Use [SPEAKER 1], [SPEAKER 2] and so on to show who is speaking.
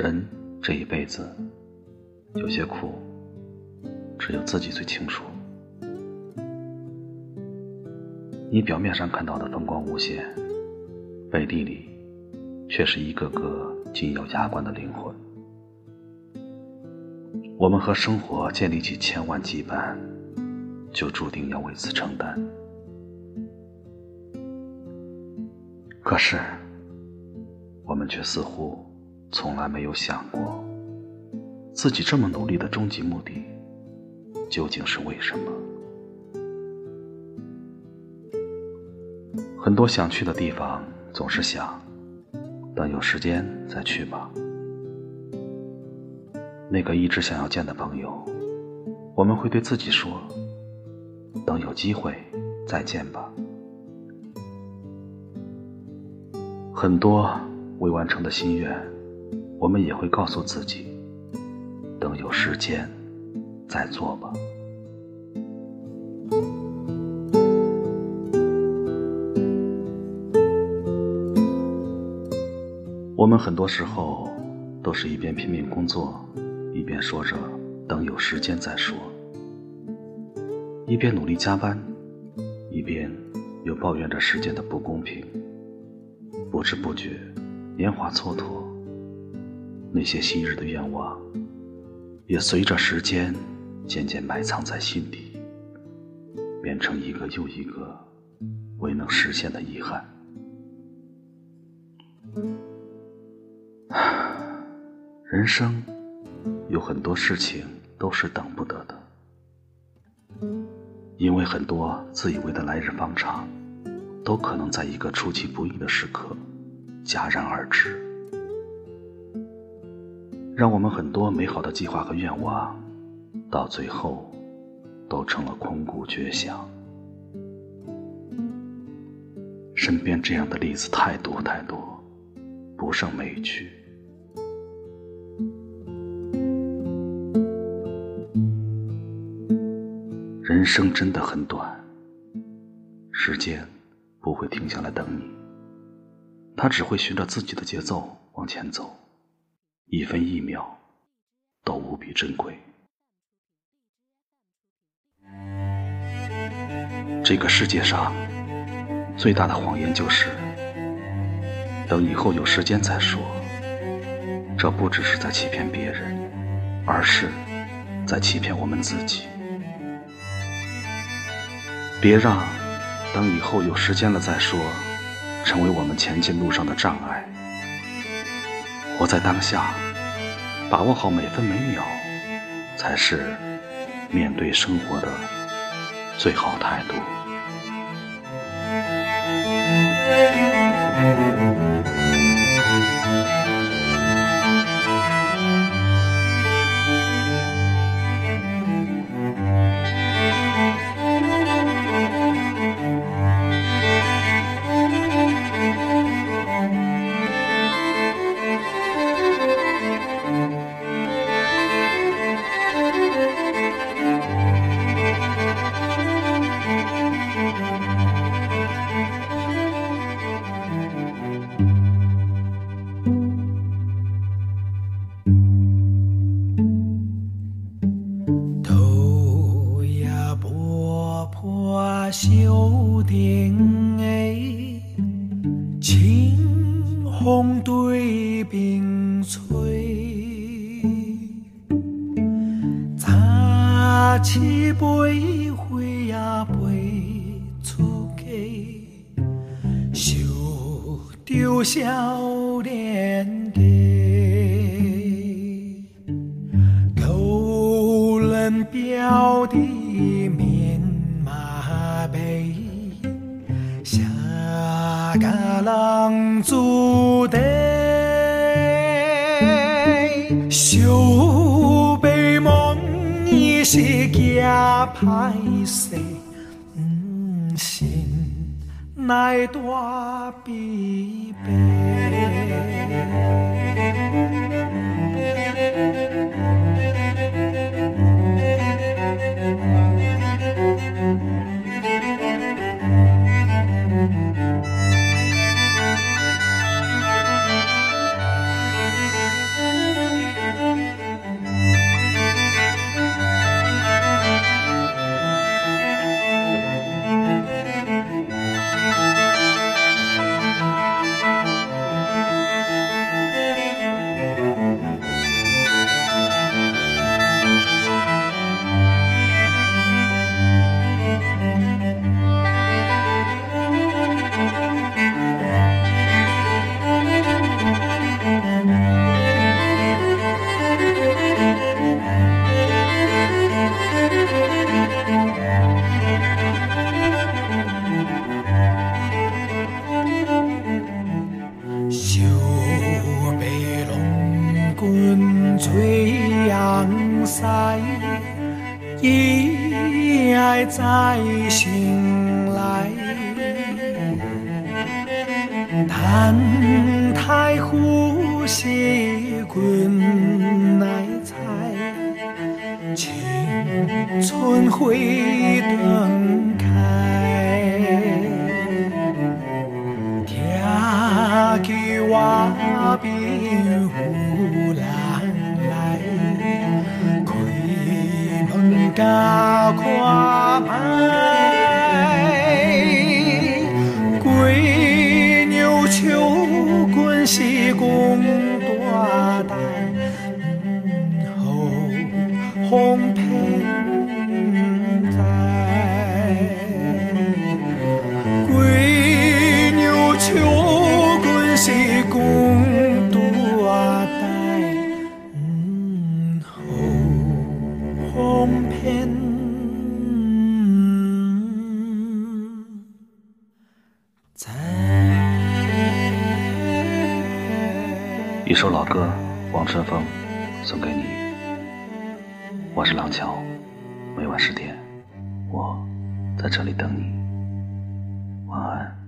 [SPEAKER 1] 人这一辈子有些苦，只有自己最清楚。你表面上看到的风光无限，背地里却是一个个紧咬牙关的灵魂。我们和生活建立起千万羁绊，就注定要为此承担。可是，我们却似乎从来没有想过，自己这么努力的终极目的究竟是为什么？很多想去的地方，总是想等有时间再去吧。那个一直想要见的朋友，我们会对自己说：等有机会再见吧。很多未完成的心愿，我们也会告诉自己：等有时间再做吧。我们很多时候都是一边拼命工作，一边说着“等有时间再说”，一边努力加班，一边又抱怨着时间的不公平。不知不觉，年华蹉跎，那些昔日的愿望，也随着时间渐渐埋藏在心底，变成一个又一个未能实现的遗憾。人生有很多事情都是等不得的，因为很多自以为的来日方长，都可能在一个出其不意的时刻戛然而止，让我们很多美好的计划和愿望，到最后都成了空谷绝响。身边这样的例子太多太多，不胜枚举。人生真的很短，时间不会停下来等你，它只会循着自己的节奏往前走，一分一秒都无比珍贵。这个世界上最大的谎言就是等以后有时间再说，这不只是在欺骗别人，而是在欺骗我们自己。别让等以后有时间了再说，成为我们前进路上的障碍。活在当下，把握好每分每秒，才是面对生活的最好态度。
[SPEAKER 2] 冰吹，早起飞花也飞出家，受着少年家，高人表的面。下个人注定，是惊歹势，不信来大悲悲。一爱在醒来。叹太湖西滚来采，青春会等开。听见我兵开门加看卖。归牛秋滚西公大带，后红偏后红偏在。
[SPEAKER 1] 一首老歌，王春风送给你。我是廊桥，每晚十点，我在这里等你。晚安。